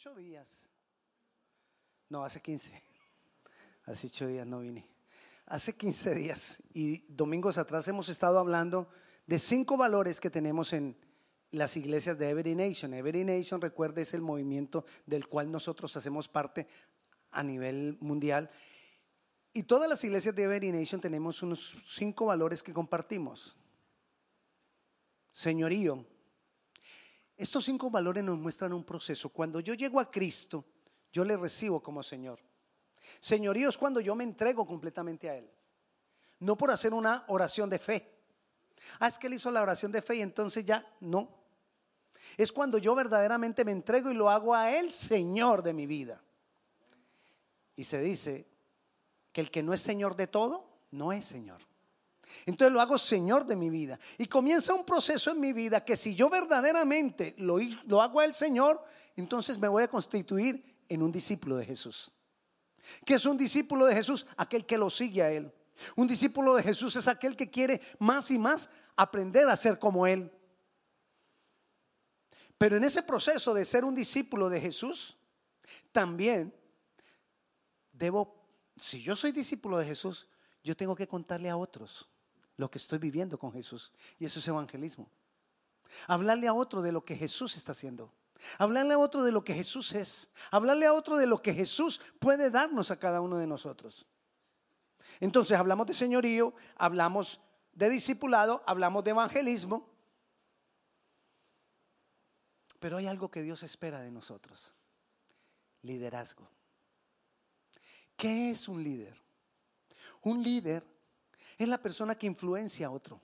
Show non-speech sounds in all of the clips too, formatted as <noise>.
ocho días. No, hace 15. <laughs> Hace ocho días no vine. Hace 15 días y domingos atrás hemos estado hablando de cinco valores que tenemos en las iglesias de Every Nation. Every Nation, recuerde, es el movimiento del cual nosotros hacemos parte a nivel mundial. Y todas las iglesias de Every Nation tenemos unos cinco valores que compartimos. Señorío. Estos cinco valores nos muestran un proceso. Cuando yo llego a Cristo, yo le recibo como Señor. Señorío es cuando yo me entrego completamente a Él. No por hacer una oración de fe. Ah, es que Él hizo la oración de fe y entonces ya no. Es cuando yo verdaderamente me entrego y lo hago a Él, Señor de mi vida. Y se dice que el que no es Señor de todo, no es Señor. Entonces lo hago Señor de mi vida. Y comienza un proceso en mi vida que si yo verdaderamente lo, lo hago a Él Señor, entonces me voy a constituir en un discípulo de Jesús. ¿Qué es un discípulo de Jesús? Aquel que lo sigue a Él. Un discípulo de Jesús es aquel que quiere más y más aprender a ser como Él. Pero en ese proceso de ser un discípulo de Jesús, también debo, si yo soy discípulo de Jesús, yo tengo que contarle a otros lo que estoy viviendo con Jesús. Y eso es evangelismo. Hablarle a otro de lo que Jesús está haciendo. Hablarle a otro de lo que Jesús es. Hablarle a otro de lo que Jesús puede darnos a cada uno de nosotros. Entonces hablamos de señorío, hablamos de discipulado, hablamos de evangelismo. Pero hay algo que Dios espera de nosotros. Liderazgo. ¿Qué es un líder? Un líder es la persona que influencia a otro.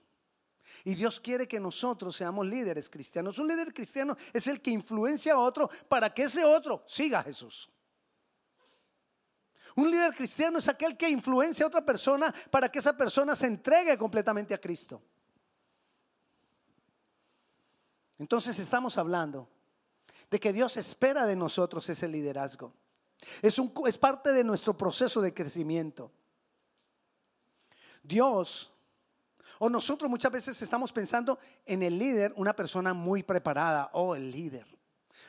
Y Dios quiere que nosotros seamos líderes cristianos. Un líder cristiano es el que influencia a otro para que ese otro siga a Jesús. Un líder cristiano es aquel que influencia a otra persona para que esa persona se entregue completamente a Cristo. Entonces estamos hablando de que Dios espera de nosotros ese liderazgo. Es, un, es parte de nuestro proceso de crecimiento. Dios o nosotros muchas veces estamos pensando en el líder, una persona muy preparada, o el líder,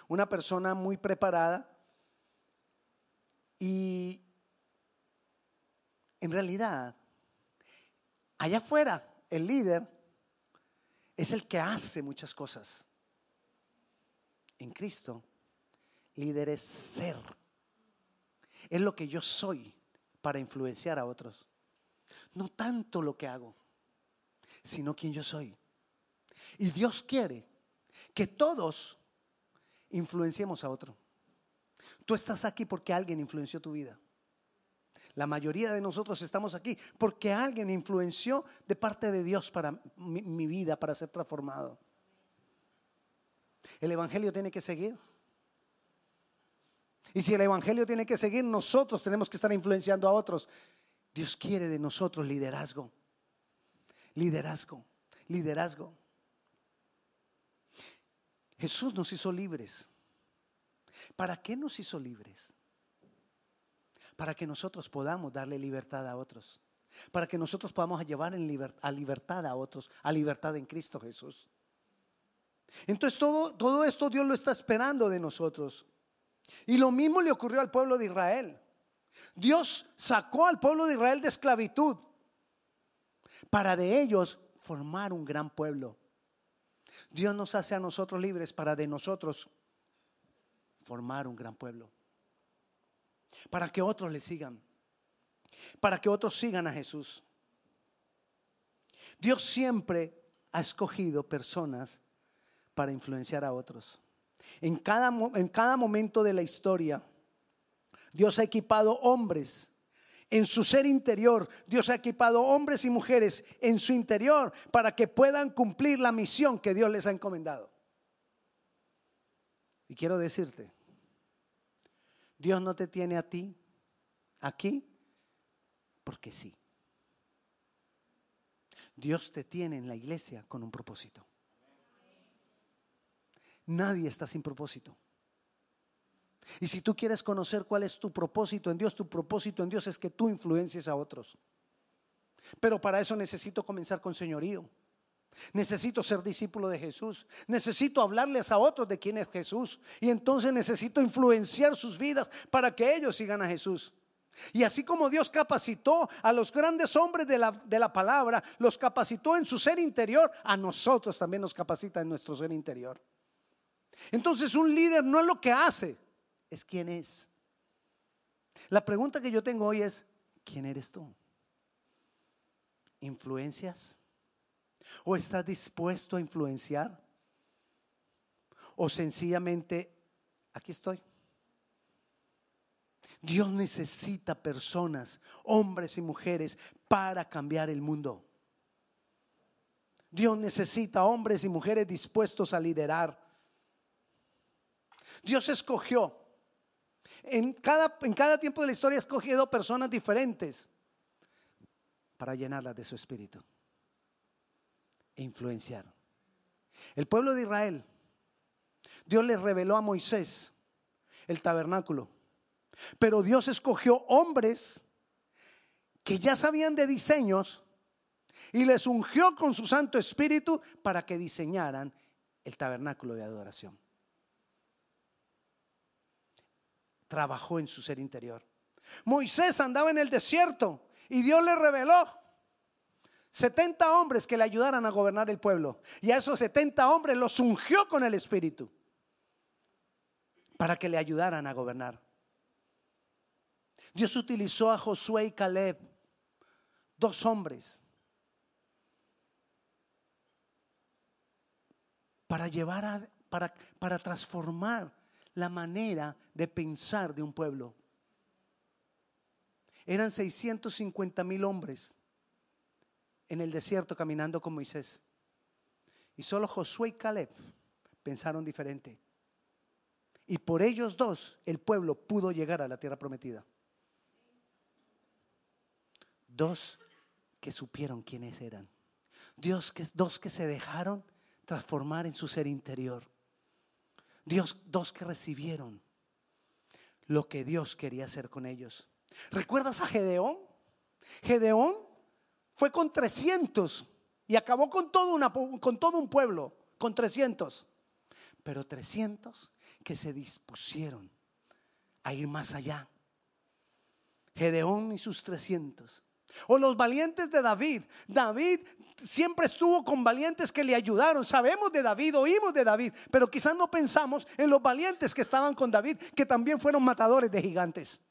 una persona muy preparada. Y en realidad, allá afuera, el líder es el que hace muchas cosas. En Cristo, líder es ser. Es lo que yo soy para influenciar a otros. No tanto lo que hago sino quien yo soy. Y Dios quiere que todos influenciemos a otro. Tú estás aquí porque alguien influenció tu vida. La mayoría de nosotros estamos aquí porque alguien influenció de parte de Dios para mi, mi, vida, para ser transformado. El Evangelio tiene que seguir. Y si el Evangelio tiene que seguir, nosotros tenemos que estar influenciando a otros. Dios quiere de nosotros liderazgo. Liderazgo, liderazgo. Jesús nos hizo libres. ¿Para qué nos hizo libres? Para que nosotros podamos darle libertad a otros. Para que nosotros podamos llevar en a libertad a otros, a libertad en Cristo Jesús. Entonces todo, todo esto Dios lo está esperando de nosotros. Y lo mismo le ocurrió al pueblo de Israel. Dios sacó al pueblo de Israel de esclavitud para de ellos formar un gran pueblo. Dios nos hace a nosotros libres para de nosotros formar un gran pueblo. Para que otros le sigan. Para que otros sigan a Jesús. Dios siempre ha escogido personas para influenciar a otros. En cada, en cada momento de la historia, Dios ha equipado hombres en su ser interior. Dios ha equipado hombres y mujeres en su interior para que puedan cumplir la misión que Dios les ha encomendado. Y quiero decirte, Dios no te tiene a ti aquí porque sí. Dios te tiene en la iglesia con un propósito. Nadie está sin propósito. Y si tú quieres conocer cuál es tu propósito en Dios, tu propósito en Dios es que tú influencies a otros. Pero para eso necesito comenzar con señorío. Necesito ser discípulo de Jesús. Necesito hablarles a otros de quién es Jesús. Y entonces necesito influenciar sus vidas para que ellos sigan a Jesús. Y así como Dios capacitó a los grandes hombres de la, de la, palabra, los capacitó en su ser interior, a nosotros también nos capacita en nuestro ser interior. Entonces un líder no es lo que hace, es quién es. La pregunta que yo tengo hoy es, ¿quién eres tú? ¿Influencias? ¿O estás dispuesto a influenciar? ¿O sencillamente, aquí estoy? Dios necesita personas, hombres y mujeres, para cambiar el mundo. Dios necesita hombres y mujeres dispuestos a liderar. Dios escogió, en cada, en cada tiempo de la historia ha escogido personas diferentes para llenarlas de su espíritu e influenciar. El pueblo de Israel, Dios les reveló a Moisés el tabernáculo, pero Dios escogió hombres que ya sabían de diseños y les ungió con su Santo Espíritu para que diseñaran el tabernáculo de adoración. Trabajó en su ser interior. Moisés andaba en el desierto y Dios le reveló 70 hombres que le ayudaran a gobernar el pueblo. Y a esos 70 hombres los ungió con el Espíritu para que le ayudaran a gobernar. Dios utilizó a Josué y Caleb, dos hombres, para llevar a, para, para transformar la manera de pensar de un pueblo. Eran 650 mil hombres en el desierto caminando con Moisés. Y solo Josué y Caleb pensaron diferente. Y por ellos dos el pueblo pudo llegar a la tierra prometida. Dos que supieron quiénes eran. Dios que, dos que se dejaron transformar en su ser interior. Dios, dos que recibieron lo que Dios quería hacer con ellos. ¿Recuerdas a Gedeón? Gedeón fue con 300 y acabó con todo, con todo un pueblo, con 300. Pero 300 que se dispusieron a ir más allá. Gedeón y sus 300. O los valientes de David. David siempre estuvo con valientes que le ayudaron. Sabemos de David, oímos de David, pero quizás no pensamos en los valientes que estaban con David, que también fueron matadores de gigantes.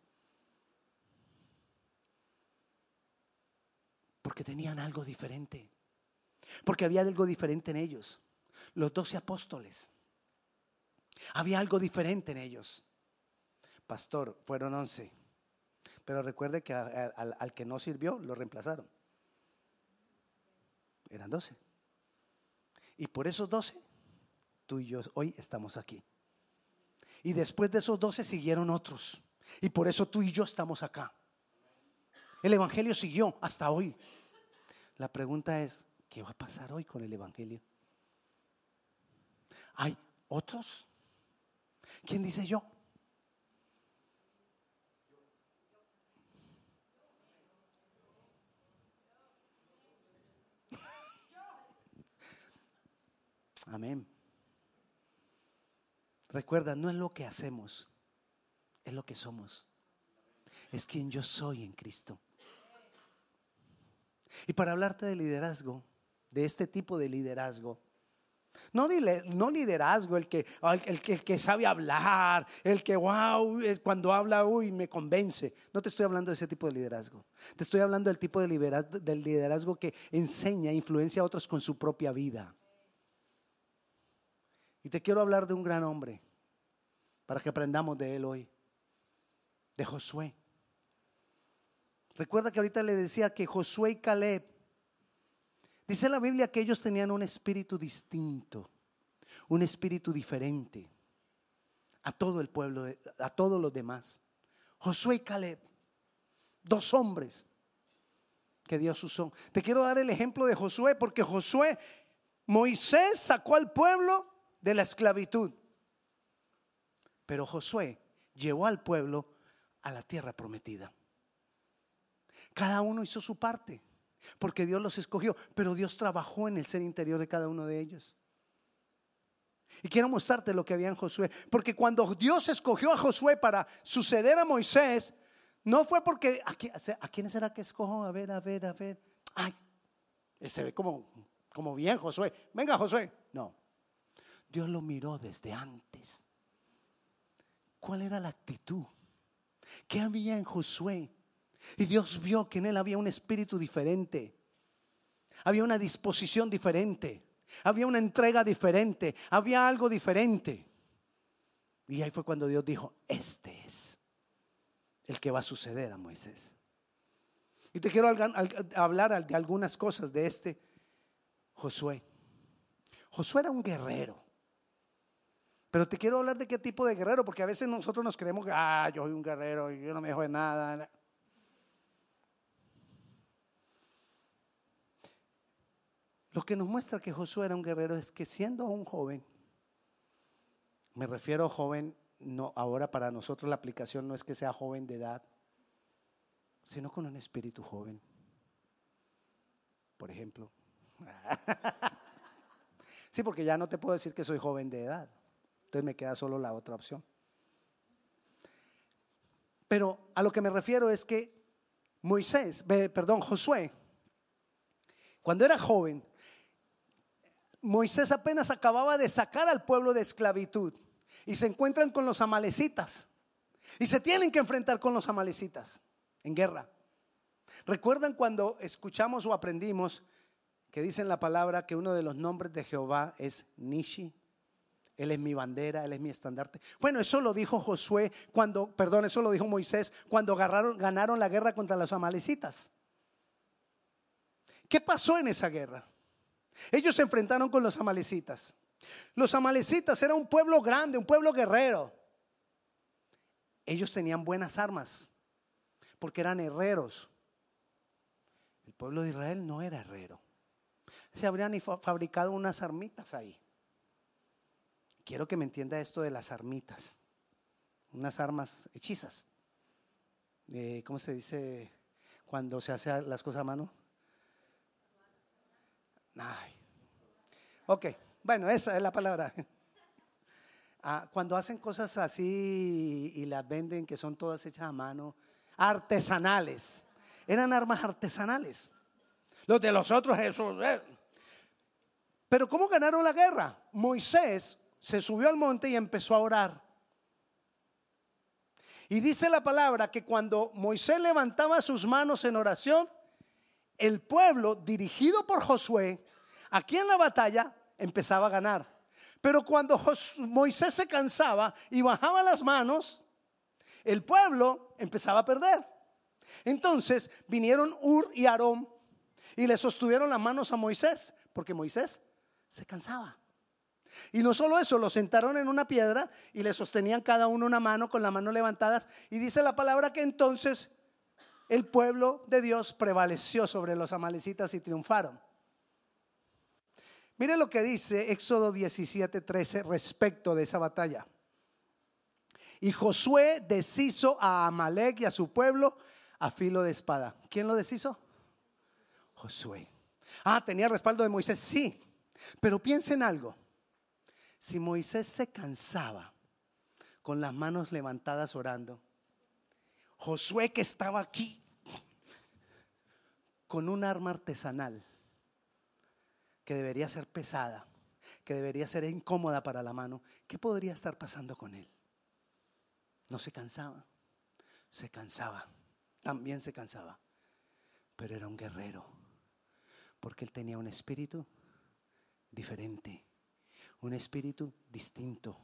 Porque tenían algo diferente. Porque había algo diferente en ellos. Los doce apóstoles. Había algo diferente en ellos. Pastor, fueron once. Pero recuerde que al, que no sirvió, lo reemplazaron. Eran doce. Y por esos doce, tú y yo hoy estamos aquí. Y después de esos doce siguieron otros. Y por eso tú y yo estamos acá. El Evangelio siguió hasta hoy. La pregunta es, ¿qué va a pasar hoy con el Evangelio? ¿Hay otros? ¿Quién dice yo? Amén. Recuerda, no es lo que hacemos, es lo que somos. Es quien yo soy en Cristo. Y para hablarte de liderazgo, de este tipo de liderazgo, no, no liderazgo, el que, el, que, sabe hablar, el que, wow, cuando habla, uy, me convence. No te estoy hablando de ese tipo de liderazgo. Te estoy hablando del tipo de liderazgo, del liderazgo que enseña, influencia a otros con su propia vida. Y te quiero hablar de un gran hombre, para que aprendamos de él hoy, de Josué. Recuerda que ahorita le decía que Josué y Caleb, dice la Biblia que ellos tenían un espíritu distinto, un espíritu diferente a todo el pueblo, a todos los demás. Josué y Caleb, dos hombres que Dios usó. Te quiero dar el ejemplo de Josué porque Josué, Moisés sacó al pueblo de la esclavitud, pero Josué llevó al pueblo a la tierra prometida. Cada uno hizo su parte. porque Dios los escogió, pero Dios trabajó en el ser interior de cada uno de ellos. Y quiero mostrarte lo que había en Josué, porque cuando Dios escogió a Josué para suceder a Moisés, no fue porque, ¿a, quién será que escojo? A ver, a ver, a ver. Ay, se ve como, como bien Josué. Venga Josué. No, Dios lo miró desde antes. ¿Cuál era la actitud? ¿Qué había en Josué? Y Dios vio que en él había un espíritu diferente. Había una disposición diferente. Había una entrega diferente. Había algo diferente. Y ahí fue cuando Dios dijo, este es el que va a suceder a Moisés. Y te quiero hablar de algunas cosas de este Josué. Josué era un guerrero. Pero te quiero hablar de qué tipo de guerrero, porque a veces nosotros nos creemos que, ah, yo soy un guerrero y yo no me dejo de nada. Lo que nos muestra que Josué era un guerrero es que siendo un joven, me refiero a joven, no, ahora para nosotros la aplicación no es que sea joven de edad, sino con un espíritu joven. Por ejemplo. <laughs> sí, porque ya no te puedo decir que soy joven de edad. Entonces me queda solo la otra opción. Pero a lo que me refiero es que Moisés, perdón, Josué, cuando era joven, Moisés apenas acababa de sacar al pueblo de esclavitud y se encuentran con los amalecitas y se tienen que enfrentar con los amalecitas en guerra. ¿Recuerdan cuando escuchamos o aprendimos que dicen la palabra que uno de los nombres de Jehová es Nishi? Él es mi bandera, Él es mi estandarte. Bueno, eso lo dijo Josué cuando, perdón, eso lo dijo Moisés cuando ganaron, la guerra contra los amalecitas. ¿Qué pasó en esa guerra? Ellos se enfrentaron con los amalecitas. Los amalecitas era un pueblo grande, un pueblo guerrero. Ellos tenían buenas armas porque eran herreros. El pueblo de Israel no era herrero. Se habrían fabricado unas armitas ahí. Quiero que me entienda esto de las armitas. Unas armas hechizas. ¿Cómo se dice cuando se hace las cosas a mano? Ay. Ok, bueno, esa es la palabra. Ah, cuando hacen cosas así y las venden, que son todas hechas a mano, artesanales. Eran armas artesanales. Los de los otros, eso. Eh. Pero ¿cómo ganaron la guerra? Moisés se subió al monte y empezó a orar. Y dice la palabra que cuando Moisés levantaba sus manos en oración, el pueblo, dirigido por Josué, aquí en la batalla, empezaba a ganar. Pero cuando Moisés se cansaba y bajaba las manos, el pueblo empezaba a perder. Entonces vinieron Ur y Aarón y le sostuvieron las manos a Moisés, porque Moisés se cansaba. Y no solo eso, lo sentaron en una piedra y le sostenían cada uno una mano con las manos levantadas. Y dice la palabra que entonces el pueblo de Dios prevaleció sobre los amalecitas y triunfaron. Mire lo que dice Éxodo 17, 13 respecto de esa batalla. Y Josué deshizo a Amalek y a su pueblo a filo de espada. ¿Quién lo deshizo? Josué. Ah, tenía respaldo de Moisés, sí. Pero piensen algo. Si Moisés se cansaba con las manos levantadas orando, Josué que estaba aquí con un arma artesanal que debería ser pesada, que debería ser incómoda para la mano, ¿qué podría estar pasando con él? No se cansaba, se cansaba, también se cansaba, pero era un guerrero, porque él tenía un espíritu diferente, un espíritu distinto.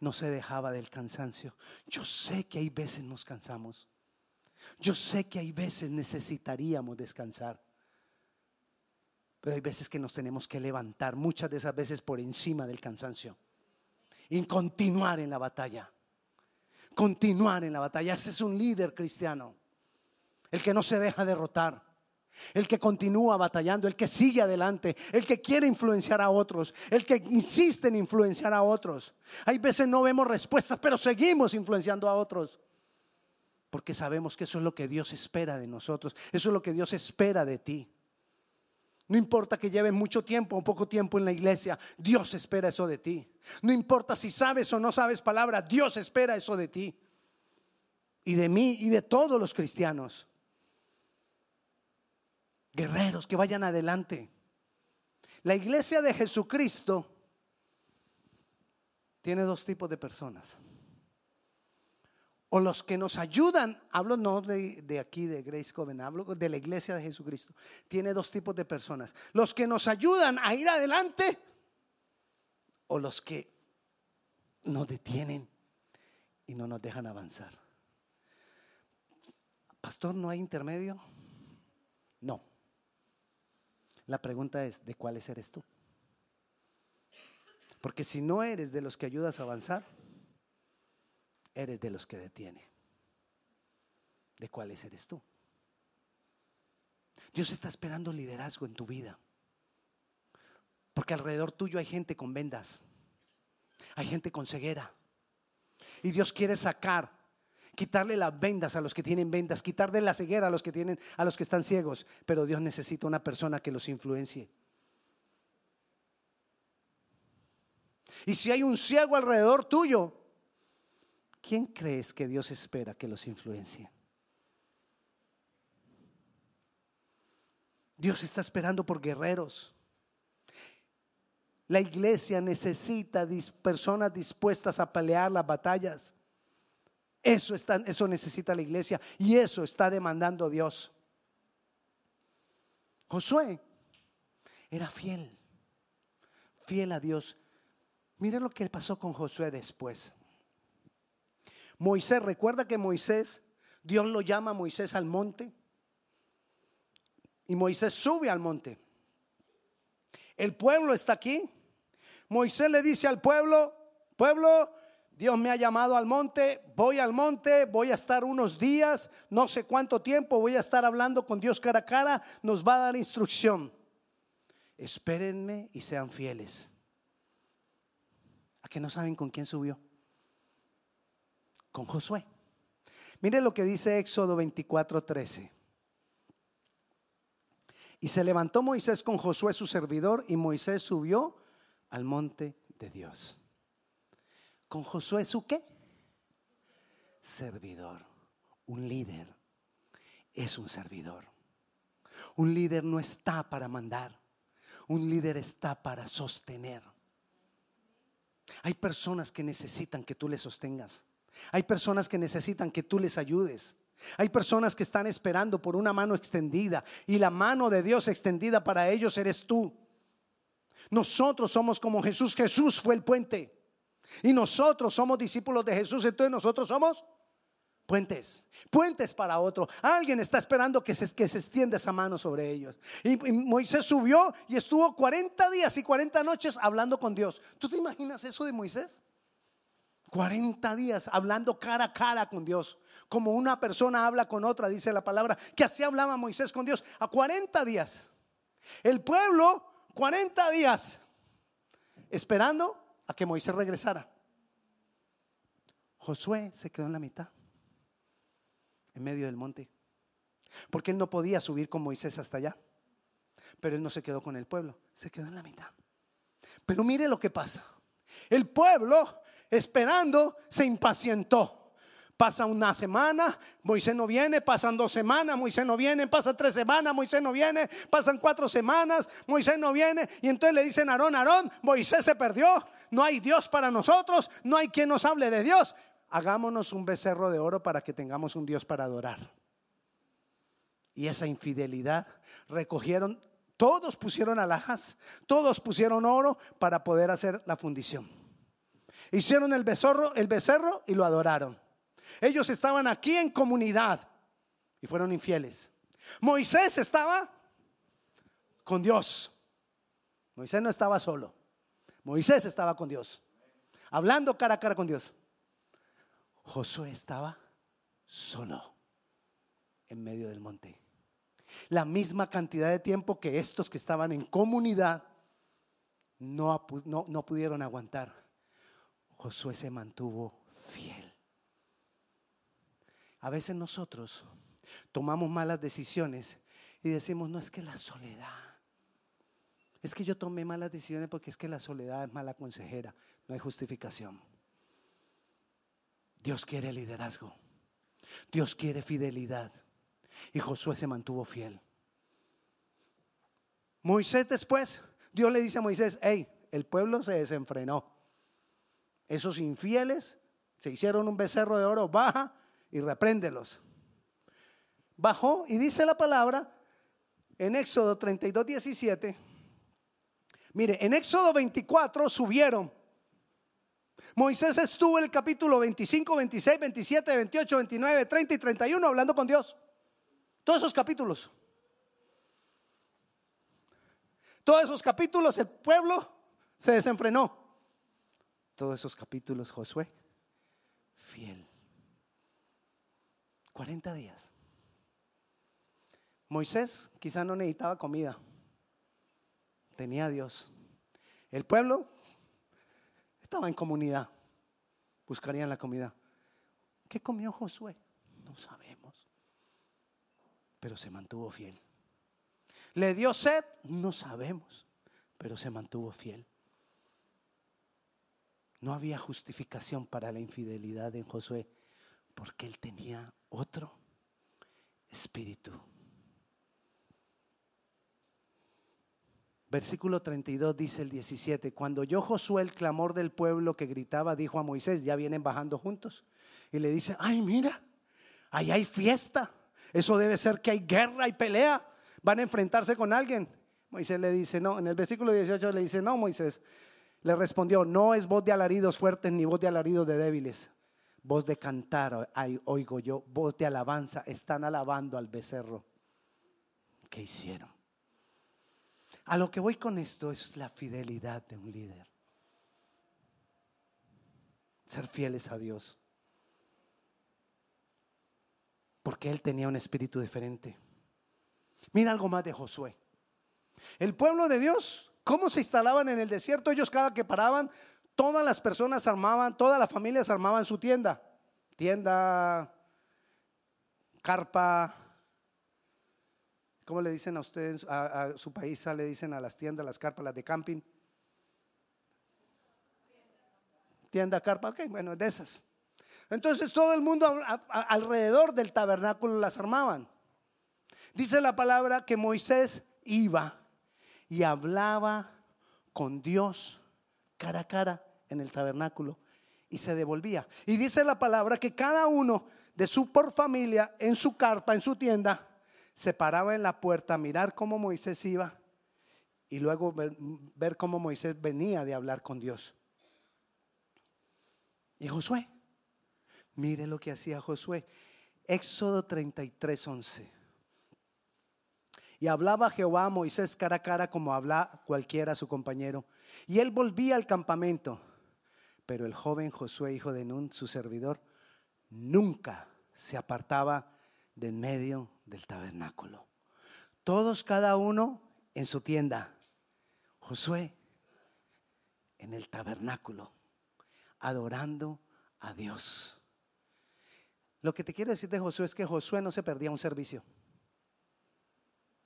No se dejaba del cansancio. Yo sé que hay veces nos cansamos. Yo sé que hay veces necesitaríamos descansar. Pero hay veces que nos tenemos que levantar, muchas de esas veces por encima del cansancio. Y continuar en la batalla. Continuar en la batalla. Ese es un líder cristiano. El que no se deja derrotar el que continúa batallando, el que sigue adelante, el que quiere influenciar a otros, el que insiste en influenciar a otros. Hay veces no vemos respuestas, pero seguimos influenciando a otros. Porque sabemos que eso es lo que Dios espera de nosotros. Eso es lo que Dios espera de ti. No importa que lleve mucho tiempo o poco tiempo en la iglesia, Dios espera eso de ti. No importa si sabes o no sabes palabra, Dios espera eso de ti. Y de mí y de todos los cristianos. Guerreros que vayan adelante. La iglesia de Jesucristo tiene dos tipos de personas o los que nos ayudan, hablo no de, aquí de Grace Coven, hablo de la iglesia de Jesucristo, tiene dos tipos de personas. Los que nos ayudan a ir adelante o los que nos detienen y no nos dejan avanzar. Pastor, ¿no hay intermedio? No. La pregunta es, ¿de cuáles eres tú? Porque si no eres de los que ayudas a avanzar, eres de los que detiene. ¿De cuáles eres tú? Dios está esperando liderazgo en tu vida. Porque alrededor tuyo hay gente con vendas. Hay gente con ceguera. Y Dios quiere sacar, quitarle las vendas a los que tienen vendas, quitarle la ceguera a los que tienen a los que están ciegos, pero Dios necesita una persona que los influencie. Y si hay un ciego alrededor tuyo, ¿quién crees que Dios espera que los influencie? Dios está esperando por guerreros. La iglesia necesita personas dispuestas a pelear las batallas. Eso, está, eso necesita la iglesia y eso está demandando Dios. Josué era fiel, fiel a Dios. Miren lo que pasó con Josué después. Moisés, recuerda que Moisés, Dios lo llama a Moisés al monte. Y Moisés sube al monte. El pueblo está aquí. Moisés le dice al pueblo, pueblo, Dios me ha llamado al monte, voy al monte, voy a estar unos días, no sé cuánto tiempo, voy a estar hablando con Dios cara a cara, nos va a dar instrucción. Espérenme y sean fieles. ¿A que no saben con quién subió? con Josué. Mire lo que dice Éxodo 24, 13. Y se levantó Moisés con Josué su servidor y Moisés subió al monte de Dios. ¿Con Josué su qué? Servidor, un líder. Es un servidor. Un líder no está para mandar. Un líder está para sostener. Hay personas que necesitan que tú les sostengas. Hay personas que necesitan que tú les ayudes. Hay personas que están esperando por una mano extendida y la mano de Dios extendida para ellos eres tú. Nosotros somos como Jesús. Jesús fue el puente. Y nosotros somos discípulos de Jesús. Entonces nosotros somos puentes. Puentes para otro. Alguien está esperando que se, que se extienda esa mano sobre ellos. Y, y Moisés subió y estuvo 40 días y 40 noches hablando con Dios. ¿Tú te imaginas eso de Moisés? 40 días hablando cara a cara con Dios. Como una persona habla con otra, dice la palabra, que así hablaba Moisés con Dios. A 40 días. El pueblo, 40 días, esperando a que Moisés regresara. Josué se quedó en la mitad, en medio del monte. Porque él no podía subir con Moisés hasta allá. Pero él no se quedó con el pueblo, se quedó en la mitad. Pero mire lo que pasa. El pueblo esperando, se impacientó. Pasa una semana, Moisés no viene, pasan dos semanas, Moisés no viene, pasan tres semanas, Moisés no viene, pasan cuatro semanas, Moisés no viene. Y entonces le dicen a Aarón, Aarón, Moisés se perdió, no hay Dios para nosotros, no hay quien nos hable de Dios. Hagámonos un becerro de oro para que tengamos un Dios para adorar. Y esa infidelidad recogieron, todos pusieron alhajas, todos pusieron oro para poder hacer la fundición. Hicieron el becerro, el becerro y lo adoraron. Ellos estaban aquí en comunidad y fueron infieles. Moisés estaba con Dios. Moisés no estaba solo. Moisés estaba con Dios. Hablando cara a cara con Dios. Josué estaba solo en medio del monte. La misma cantidad de tiempo que estos que estaban en comunidad no, no, no pudieron aguantar. Josué se mantuvo fiel. A veces nosotros tomamos malas decisiones y decimos, no es que la soledad. Es que yo tomé malas decisiones porque es que la soledad es mala consejera. No hay justificación. Dios quiere liderazgo. Dios quiere fidelidad. Y Josué se mantuvo fiel. Moisés después, Dios le dice a Moisés, hey, el pueblo se desenfrenó. Esos infieles se hicieron un becerro de oro, baja y repréndelos. Bajó y dice la palabra en Éxodo 32, 17. Mire, en Éxodo 24 subieron. Moisés estuvo en el capítulo 25, 26, 27, 28, 29, 30 y 31 hablando con Dios. Todos esos capítulos. Todos esos capítulos el pueblo se desenfrenó. Todos esos capítulos Josué, fiel. 40 días. Moisés quizá no necesitaba comida. Tenía Dios. El pueblo estaba en comunidad. Buscarían la comida. ¿Qué comió Josué? No sabemos. Pero se mantuvo fiel. ¿Le dio sed? No sabemos, pero se mantuvo fiel. No había justificación para la infidelidad en Josué, porque él tenía otro espíritu. Versículo 32 dice el 17, cuando yo Josué el clamor del pueblo que gritaba, dijo a Moisés, ya vienen bajando juntos, y le dice, ay mira, ahí hay fiesta, eso debe ser que hay guerra y pelea van a enfrentarse con alguien. Moisés le dice, no, en el versículo 18 le dice, no, Moisés. Le respondió, no es voz de alaridos fuertes ni voz de alaridos de débiles. Voz de cantar, oigo yo, voz de alabanza, están alabando al becerro. ¿Qué hicieron? A lo que voy con esto es la fidelidad de un líder. Ser fieles a Dios. Porque él tenía un espíritu diferente. Mira algo más de Josué. El pueblo de Dios, ¿cómo se instalaban en el desierto? Ellos cada que paraban, todas las personas armaban, todas las familias armaban su tienda. Tienda, carpa. ¿Cómo le dicen a ustedes, a, su país, le dicen a las tiendas, las carpas, las de camping? Tienda, carpa, ok, bueno, de esas. Entonces todo el mundo alrededor del tabernáculo las armaban. Dice la palabra que Moisés iba y hablaba con Dios cara a cara en el tabernáculo y se devolvía. Y dice la palabra que cada uno de su por familia en su carpa, en su tienda, se paraba en la puerta a mirar cómo Moisés iba y luego ver, cómo Moisés venía de hablar con Dios. Y Josué, mire lo que hacía Josué. Éxodo 33, 11. Y hablaba Jehová a Moisés cara a cara como habla cualquiera a su compañero. Y él volvía al campamento. Pero el joven Josué, hijo de Nun, su servidor, nunca se apartaba de en medio del tabernáculo. Todos, cada uno en su tienda. Josué en el tabernáculo, adorando a Dios. Lo que te quiero decir de Josué es que Josué no se perdía un servicio.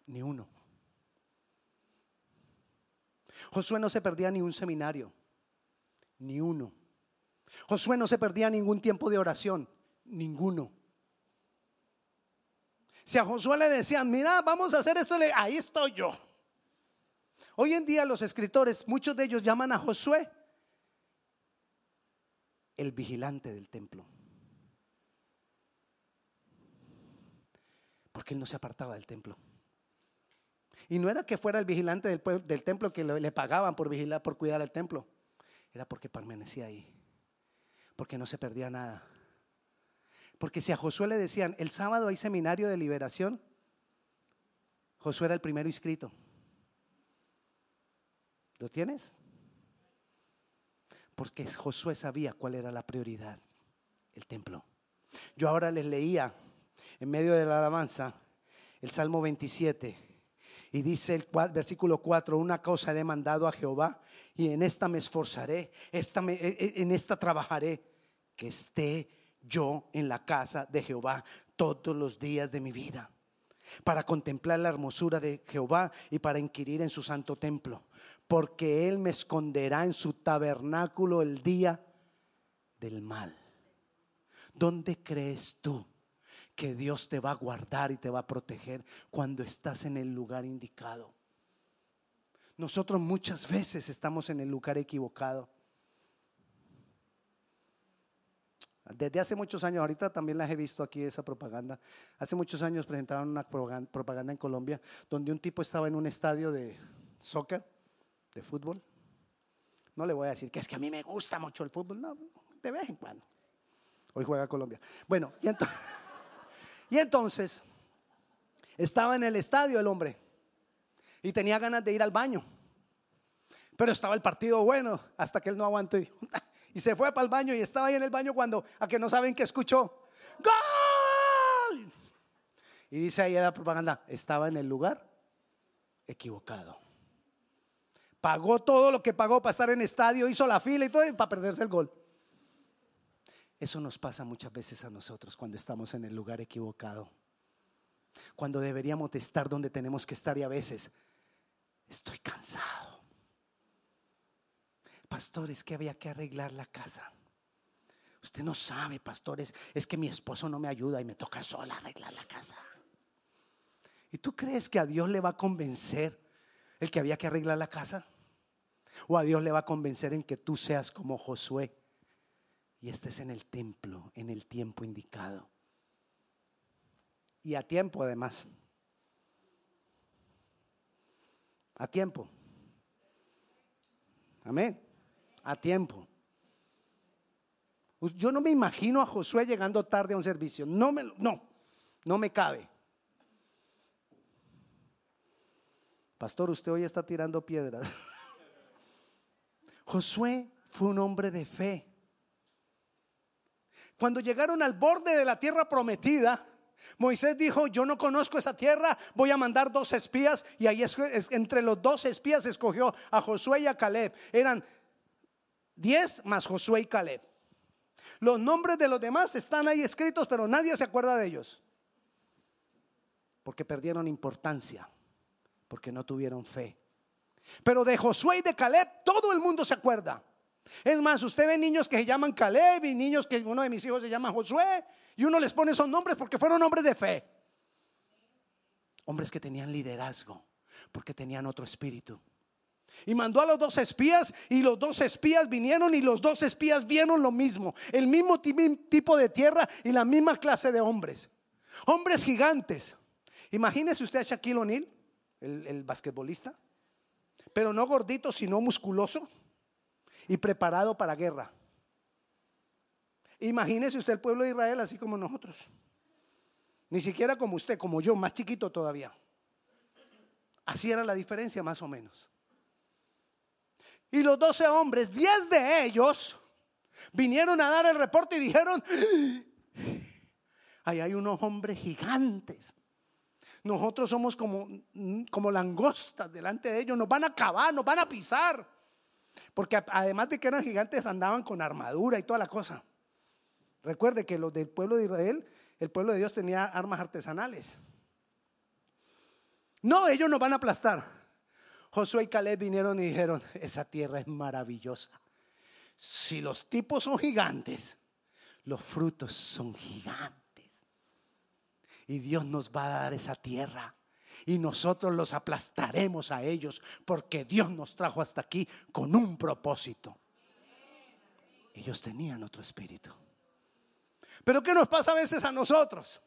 Ni uno. Josué no se perdía ni un seminario, ni uno. Josué no se perdía ningún tiempo de oración, ninguno. Si a Josué le decían, mira, vamos a hacer esto, ahí estoy yo. Hoy en día los escritores, muchos de ellos llaman a Josué el vigilante del templo. Porque él no se apartaba del templo. Y no era que fuera el vigilante del, templo que le, pagaban por vigilar, por cuidar el templo. Era porque permanecía ahí. Porque no se perdía nada. Porque si a Josué le decían, el sábado hay seminario de liberación, Josué era el primero inscrito. ¿Lo tienes? Porque Josué sabía cuál era la prioridad, el templo. Yo ahora les leía en medio de la alabanza el Salmo 27 y dice el versículo 4, una cosa he demandado a Jehová y en esta me esforzaré, esta e, e, en esta trabajaré, que esté yo en la casa de Jehová todos los días de mi vida, para contemplar la hermosura de Jehová y para inquirir en su santo templo, porque Él me esconderá en su tabernáculo el día del mal. ¿Dónde crees tú que Dios te va a guardar y te va a proteger cuando estás en el lugar indicado? Nosotros muchas veces estamos en el lugar equivocado. Desde hace muchos años, ahorita también las he visto aquí esa propaganda. Hace muchos años presentaron una propaganda en Colombia donde un tipo estaba en un estadio de soccer, de fútbol. No le voy a decir que es que a mí me gusta mucho el fútbol, no, de vez en cuando. Hoy juega Colombia. Bueno, y entonces, <laughs> y entonces estaba en el estadio el hombre y tenía ganas de ir al baño. Pero estaba el partido bueno hasta que él no aguantó y <laughs> se fue para el baño y estaba ahí en el baño cuando a que no saben qué escuchó. ¡Gol! Y dice ahí la propaganda, estaba en el lugar equivocado. Pagó todo lo que pagó para estar en estadio, hizo la fila y todo para perderse el gol. Eso nos pasa muchas veces a nosotros cuando estamos en el lugar equivocado. Cuando deberíamos de estar donde tenemos que estar y a veces estoy cansado. Pastores, que había que arreglar la casa. Usted no sabe, pastores, es que mi esposo no me ayuda y me toca sola arreglar la casa. ¿Y tú crees que a Dios le va a convencer el que había que arreglar la casa? ¿O a Dios le va a convencer en que tú seas como Josué y estés en el templo en el tiempo indicado? Y a tiempo además. A tiempo. Amén. A tiempo. Yo no me imagino a Josué llegando tarde a un servicio. No me, no, no me cabe. Pastor, usted hoy está tirando piedras. <laughs> Josué fue un hombre de fe. Cuando llegaron al borde de la tierra prometida, Moisés dijo, yo no conozco esa tierra, voy a mandar dos espías. Y ahí es, entre los dos espías escogió a Josué y a Caleb. Eran diez más Josué y Caleb. Los nombres de los demás están ahí escritos, pero nadie se acuerda de ellos. Porque perdieron importancia, porque no tuvieron fe. Pero de Josué y de Caleb todo el mundo se acuerda. Es más, usted ve niños que se llaman Caleb y niños que uno de mis hijos se llama Josué y uno les pone esos nombres porque fueron hombres de fe. Hombres que tenían liderazgo porque tenían otro espíritu. Y mandó a los dos espías y los dos espías vinieron y los dos espías vieron lo mismo, el mismo tipo de tierra y la misma clase de hombres. Hombres gigantes. Imagínese usted a Shaquille O'Neal, el, el basquetbolista, pero no gordito, sino musculoso y preparado para guerra. Imagínese usted el pueblo de Israel así como nosotros. Ni siquiera como usted, como yo, más chiquito todavía. Así era la diferencia más o menos. Y los doce hombres, diez de ellos, vinieron a dar el reporte y dijeron, ahí hay unos hombres gigantes. Nosotros somos como, como langostas delante de ellos, nos van a acabar, nos van a pisar. Porque además de que eran gigantes, andaban con armadura y toda la cosa. Recuerde que los del pueblo de Israel, el pueblo de Dios tenía armas artesanales. No, ellos nos van a aplastar. Josué y Caleb vinieron y dijeron, esa tierra es maravillosa. Si los tipos son gigantes, los frutos son gigantes. Y Dios nos va a dar esa tierra y nosotros los aplastaremos a ellos porque Dios nos trajo hasta aquí con un propósito. Ellos tenían otro espíritu. Pero ¿qué nos pasa a veces a nosotros?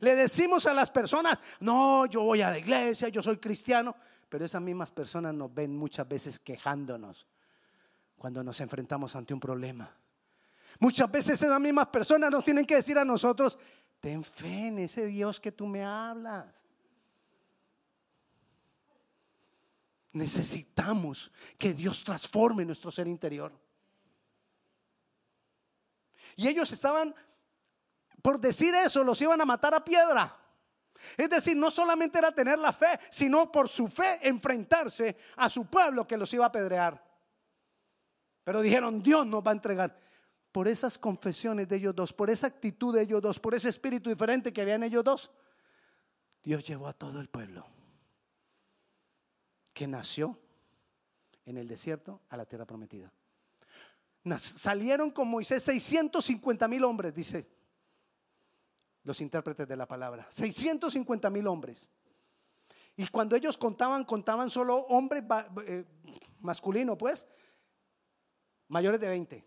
Le decimos a las personas, no, yo voy a la iglesia, yo soy cristiano, pero esas mismas personas nos ven muchas veces quejándonos cuando nos enfrentamos ante un problema. Muchas veces esas mismas personas nos tienen que decir a nosotros, ten fe en ese Dios que tú me hablas. Necesitamos que Dios transforme nuestro ser interior. Y ellos estaban, por decir eso, los iban a matar a piedra. Es decir, no solamente era tener la fe, sino por su fe enfrentarse a su pueblo que los iba a apedrear. Pero dijeron, Dios nos va a entregar. por esas confesiones de ellos dos, por esa actitud de ellos dos, por ese espíritu diferente que habían ellos dos, Dios llevó a todo el pueblo que nació en el desierto a la tierra prometida. Salieron con Moisés 650 mil hombres, dice los intérpretes de la palabra. 650 mil hombres. Y cuando ellos contaban, contaban solo hombres eh, masculinos, pues, mayores de 20.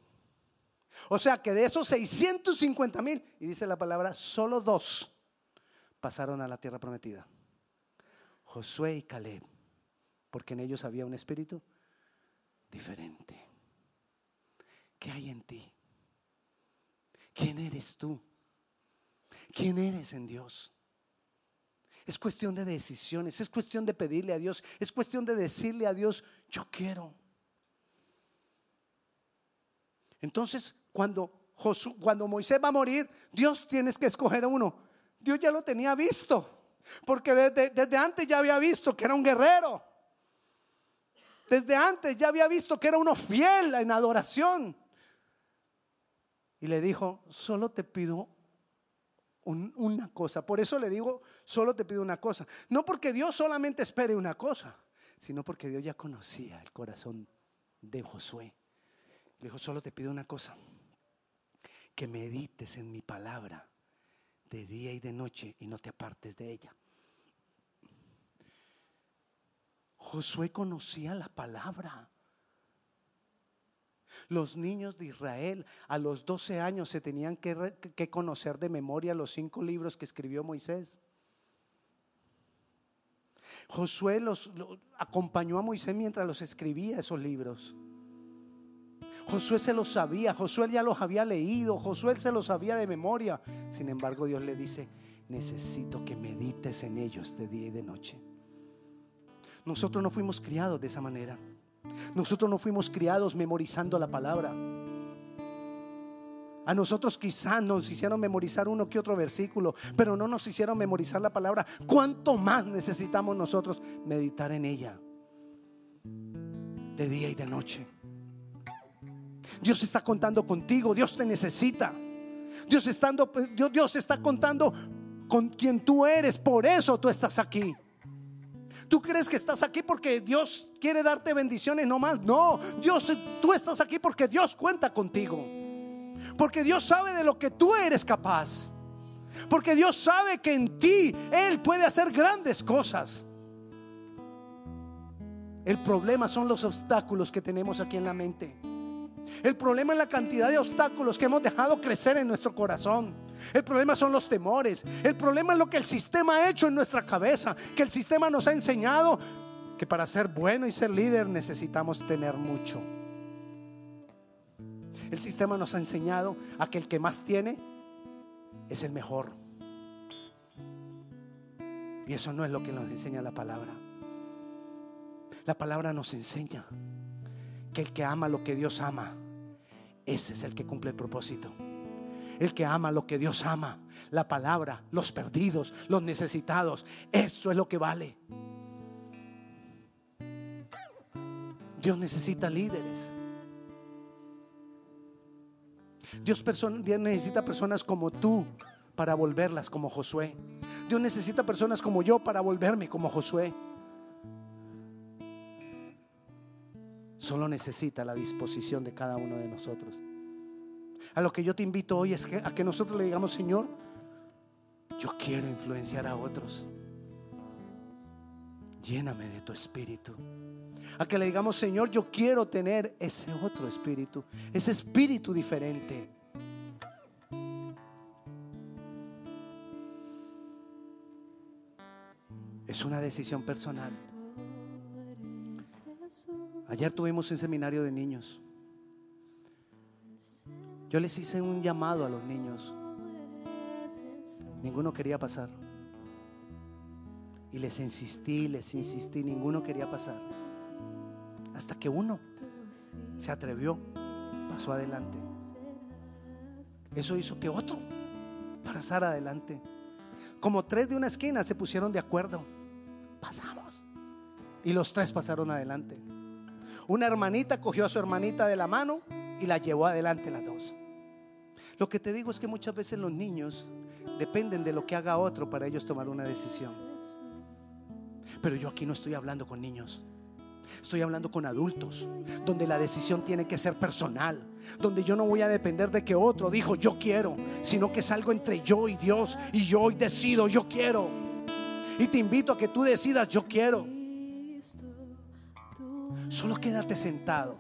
O sea que de esos 650 mil, y dice la palabra, solo dos pasaron a la tierra prometida. Josué y Caleb, porque en ellos había un espíritu diferente. ¿Qué hay en ti? ¿Quién eres tú? ¿Quién eres en Dios? Es cuestión de decisiones, es cuestión de pedirle a Dios, es cuestión de decirle a Dios, yo quiero. Entonces, cuando, cuando Moisés va a morir, Dios tienes que escoger a uno. Dios ya lo tenía visto, porque desde, desde antes ya había visto que era un guerrero. Desde antes ya había visto que era uno fiel en adoración. Y le dijo, solo te pido una cosa. Por eso le digo, solo te pido una cosa. No porque Dios solamente espere una cosa, sino porque Dios ya conocía el corazón de Josué. Le dijo, solo te pido una cosa, que medites en mi palabra de día y de noche y no te apartes de ella. Josué conocía la palabra. Los niños de Israel a los 12 años se tenían que, conocer de memoria los cinco libros que escribió Moisés. Josué los, acompañó a Moisés mientras los escribía esos libros. Josué se los sabía, Josué ya los había leído, Josué se los sabía de memoria. Sin embargo, Dios le dice, necesito que medites en ellos de día y de noche. Nosotros no fuimos criados de esa manera. Nosotros no fuimos criados memorizando la palabra. A nosotros quizás nos hicieron memorizar uno que otro versículo, pero no nos hicieron memorizar la palabra. ¿Cuánto más necesitamos nosotros meditar en ella? De día y de noche. Dios está contando contigo, Dios te necesita. Dios, estando, Dios, Dios está contando con quien tú eres, por eso tú estás aquí. Tú crees que estás aquí porque Dios quiere darte bendiciones no más. No, Dios, tú estás aquí porque Dios cuenta contigo. Porque Dios sabe de lo que tú eres capaz. Porque Dios sabe que en ti Él puede hacer grandes cosas. El problema son los obstáculos que tenemos aquí en la mente. El problema es la cantidad de obstáculos que hemos dejado crecer en nuestro corazón. El problema son los temores. El problema es lo que el sistema ha hecho en nuestra cabeza. Que el sistema nos ha enseñado que para ser bueno y ser líder necesitamos tener mucho. El sistema nos ha enseñado a que el que más tiene es el mejor. Y eso no es lo que nos enseña la palabra. La palabra nos enseña que el que ama lo que Dios ama, ese es el que cumple el propósito. El que ama lo que Dios ama, la palabra, los perdidos, los necesitados, eso es lo que vale. Dios necesita líderes. Dios, Dios, necesita personas como tú para volverlas como Josué. Dios necesita personas como yo para volverme como Josué. Solo necesita la disposición de cada uno de nosotros. A lo que yo te invito hoy es que, a que nosotros le digamos, Señor, yo quiero influenciar a otros. Lléname de tu espíritu. A que le digamos, Señor, yo quiero tener ese otro espíritu, ese espíritu diferente. Es una decisión personal. Ayer tuvimos un seminario de niños. Yo les hice un llamado a los niños. Ninguno quería pasar. Y les insistí, les insistí, ninguno quería pasar. Hasta que uno se atrevió, pasó adelante. Eso hizo que otro pasara adelante. Como tres de una esquina se pusieron de acuerdo. Pasamos. Y los tres pasaron adelante. Una hermanita cogió a su hermanita de la mano y la llevó adelante las dos. Lo que te digo es que muchas veces los niños dependen de lo que haga otro para ellos tomar una decisión. Pero yo aquí no estoy hablando con niños. Estoy hablando con adultos, donde la decisión tiene que ser personal, donde yo no voy a depender de que otro dijo yo quiero, sino que es algo entre yo y Dios y yo hoy decido yo quiero. Y te invito a que tú decidas yo quiero. Solo quédate sentado.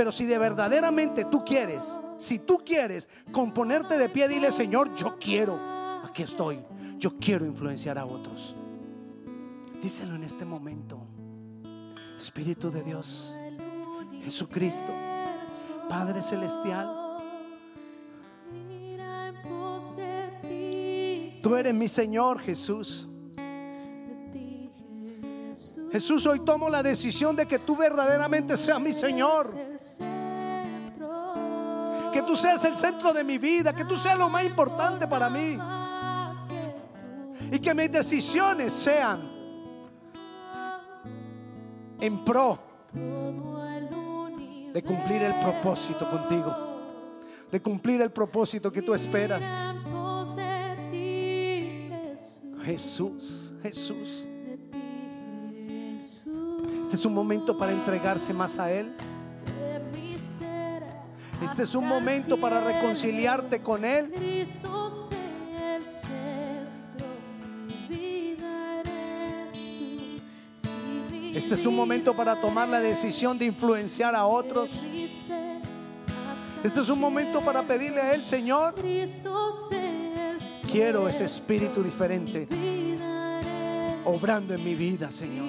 Pero si de verdaderamente tú quieres, si tú quieres componerte de pie, dile Señor, yo quiero, aquí estoy, yo quiero influenciar a otros. Díselo en este momento. Espíritu de Dios, Jesucristo, Padre Celestial. Tú eres mi Señor Jesús. Jesús, hoy tomo la decisión de que tú verdaderamente seas mi Señor. Que tú seas el centro de mi vida, que tú seas lo más importante para mí. Y que mis decisiones sean en pro de cumplir el propósito contigo, de cumplir el propósito que tú esperas. Jesús, Jesús. Este es un momento para entregarse más a Él. Este es un momento para reconciliarte con Él. Este es un momento para tomar la decisión de influenciar a otros. Este es un momento para pedirle a Él, Señor, quiero ese espíritu diferente obrando en mi vida, Señor.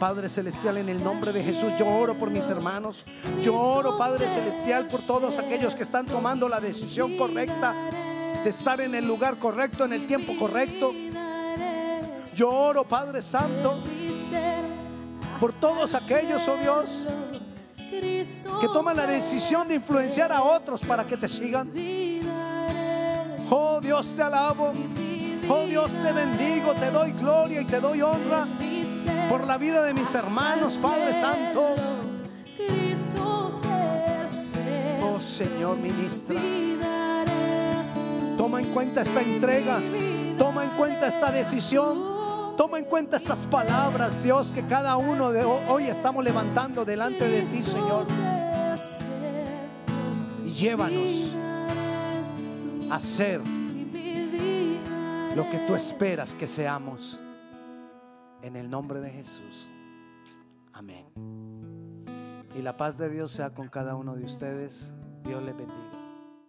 Padre Celestial, en el nombre de Jesús, yo oro por mis hermanos. Yo oro, Padre Celestial, por todos aquellos que están tomando la decisión correcta de estar en el lugar correcto, en el tiempo correcto. Yo oro, Padre Santo, por todos aquellos, oh Dios, que toman la decisión de influenciar a otros para que te sigan. Oh Dios, te alabo. Oh Dios, te bendigo, te doy gloria y te doy honra por la vida de mis hermanos, Padre Santo. Oh Señor, ministra. Toma en cuenta esta entrega. Toma en cuenta esta decisión. Toma en cuenta estas palabras, Dios, que cada uno de hoy estamos levantando delante de ti, Señor. Y llévanos a ser lo que tú esperas que seamos. En el nombre de Jesús. Amén. Y la paz de Dios sea con cada uno de ustedes. Dios les bendiga.